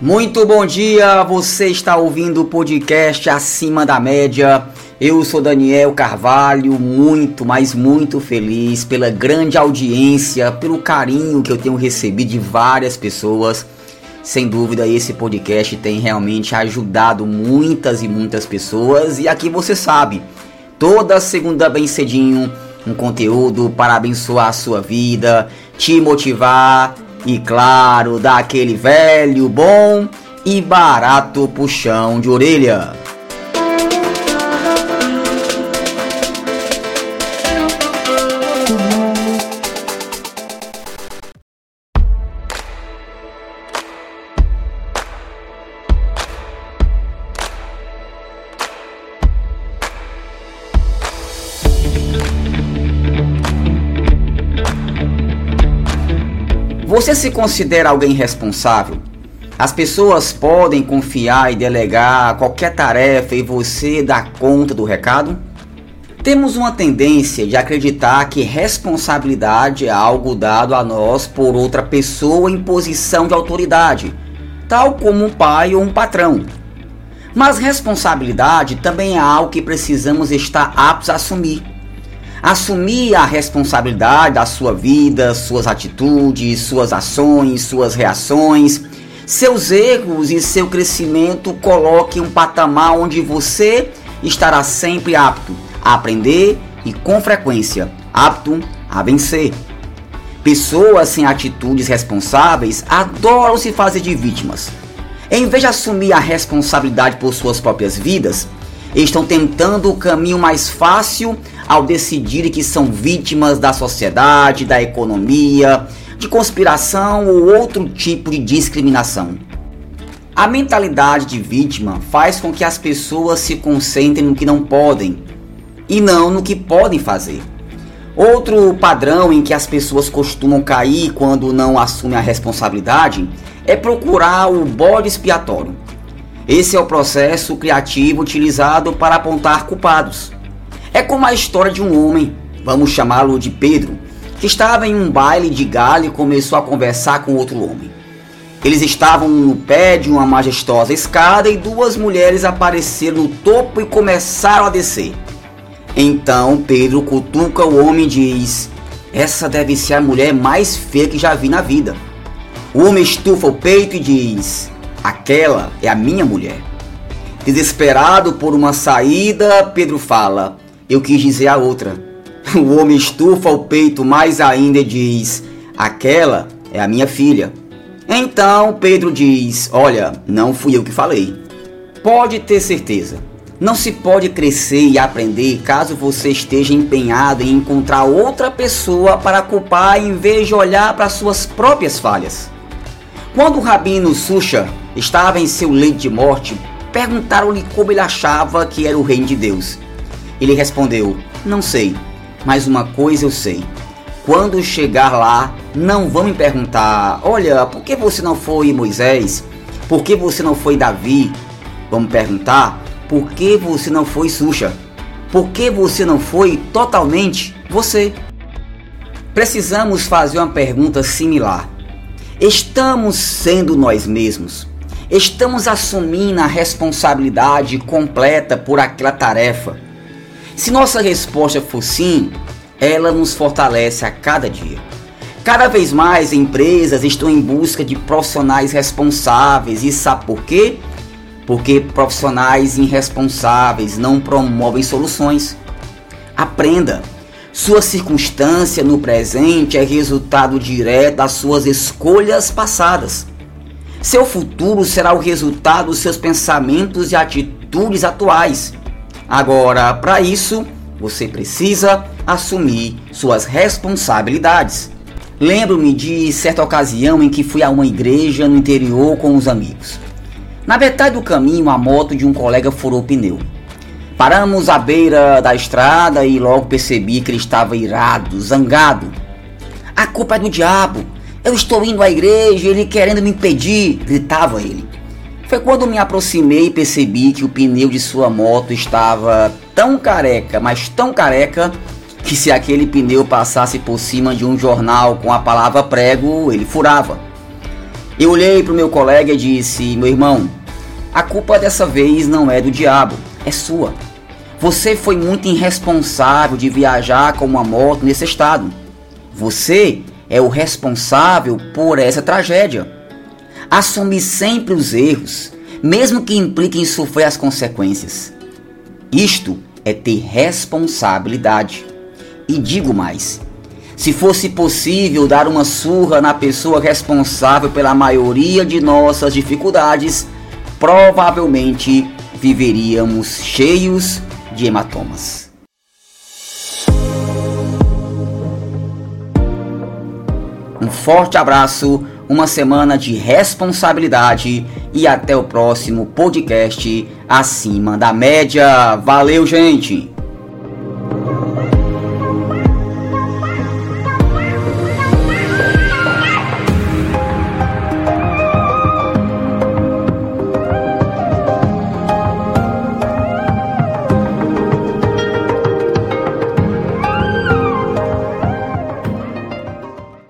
Muito bom dia, você está ouvindo o podcast Acima da Média. Eu sou Daniel Carvalho, muito, mas muito feliz pela grande audiência, pelo carinho que eu tenho recebido de várias pessoas. Sem dúvida, esse podcast tem realmente ajudado muitas e muitas pessoas. E aqui você sabe, toda segunda bem cedinho, um conteúdo para abençoar a sua vida, te motivar e claro, dá aquele velho, bom e barato puxão de orelha. Você se considera alguém responsável? As pessoas podem confiar e delegar qualquer tarefa e você dá conta do recado? Temos uma tendência de acreditar que responsabilidade é algo dado a nós por outra pessoa em posição de autoridade, tal como um pai ou um patrão. Mas responsabilidade também é algo que precisamos estar aptos a assumir assumir a responsabilidade da sua vida, suas atitudes, suas ações, suas reações, seus erros e seu crescimento coloque um patamar onde você estará sempre apto a aprender e com frequência apto a vencer. Pessoas sem atitudes responsáveis adoram se fazer de vítimas. Em vez de assumir a responsabilidade por suas próprias vidas, estão tentando o caminho mais fácil ao decidirem que são vítimas da sociedade, da economia, de conspiração ou outro tipo de discriminação. A mentalidade de vítima faz com que as pessoas se concentrem no que não podem e não no que podem fazer. Outro padrão em que as pessoas costumam cair quando não assumem a responsabilidade é procurar o bode expiatório. Esse é o processo criativo utilizado para apontar culpados. É como a história de um homem, vamos chamá-lo de Pedro, que estava em um baile de galho e começou a conversar com outro homem. Eles estavam no pé de uma majestosa escada e duas mulheres apareceram no topo e começaram a descer. Então Pedro cutuca o homem e diz: Essa deve ser a mulher mais feia que já vi na vida. O homem estufa o peito e diz: Aquela é a minha mulher. Desesperado por uma saída, Pedro fala: eu quis dizer a outra. O homem estufa o peito mais ainda e diz: Aquela é a minha filha. Então Pedro diz: Olha, não fui eu que falei. Pode ter certeza. Não se pode crescer e aprender caso você esteja empenhado em encontrar outra pessoa para culpar em vez de olhar para suas próprias falhas. Quando o rabino Susha estava em seu leito de morte, perguntaram-lhe como ele achava que era o reino de Deus. Ele respondeu: Não sei, mas uma coisa eu sei. Quando chegar lá, não vão me perguntar: Olha, por que você não foi Moisés? Por que você não foi Davi? Vão perguntar: Por que você não foi Xuxa? Por que você não foi totalmente você? Precisamos fazer uma pergunta similar. Estamos sendo nós mesmos? Estamos assumindo a responsabilidade completa por aquela tarefa? Se nossa resposta for sim, ela nos fortalece a cada dia. Cada vez mais empresas estão em busca de profissionais responsáveis e sabe por quê? Porque profissionais irresponsáveis não promovem soluções. Aprenda. Sua circunstância no presente é resultado direto das suas escolhas passadas. Seu futuro será o resultado dos seus pensamentos e atitudes atuais. Agora, para isso, você precisa assumir suas responsabilidades. Lembro-me de certa ocasião em que fui a uma igreja no interior com os amigos. Na metade do caminho, a moto de um colega furou o pneu. Paramos à beira da estrada e logo percebi que ele estava irado, zangado. A culpa é do diabo. Eu estou indo à igreja, ele querendo me impedir, gritava ele. Foi quando me aproximei e percebi que o pneu de sua moto estava tão careca, mas tão careca, que se aquele pneu passasse por cima de um jornal com a palavra prego, ele furava. Eu olhei para o meu colega e disse: Meu irmão, a culpa dessa vez não é do diabo, é sua. Você foi muito irresponsável de viajar com uma moto nesse estado. Você é o responsável por essa tragédia. Assume sempre os erros, mesmo que impliquem sofrer as consequências. Isto é ter responsabilidade. E digo mais: se fosse possível dar uma surra na pessoa responsável pela maioria de nossas dificuldades, provavelmente viveríamos cheios de hematomas. Um forte abraço, uma semana de responsabilidade e até o próximo podcast acima da média. Valeu, gente!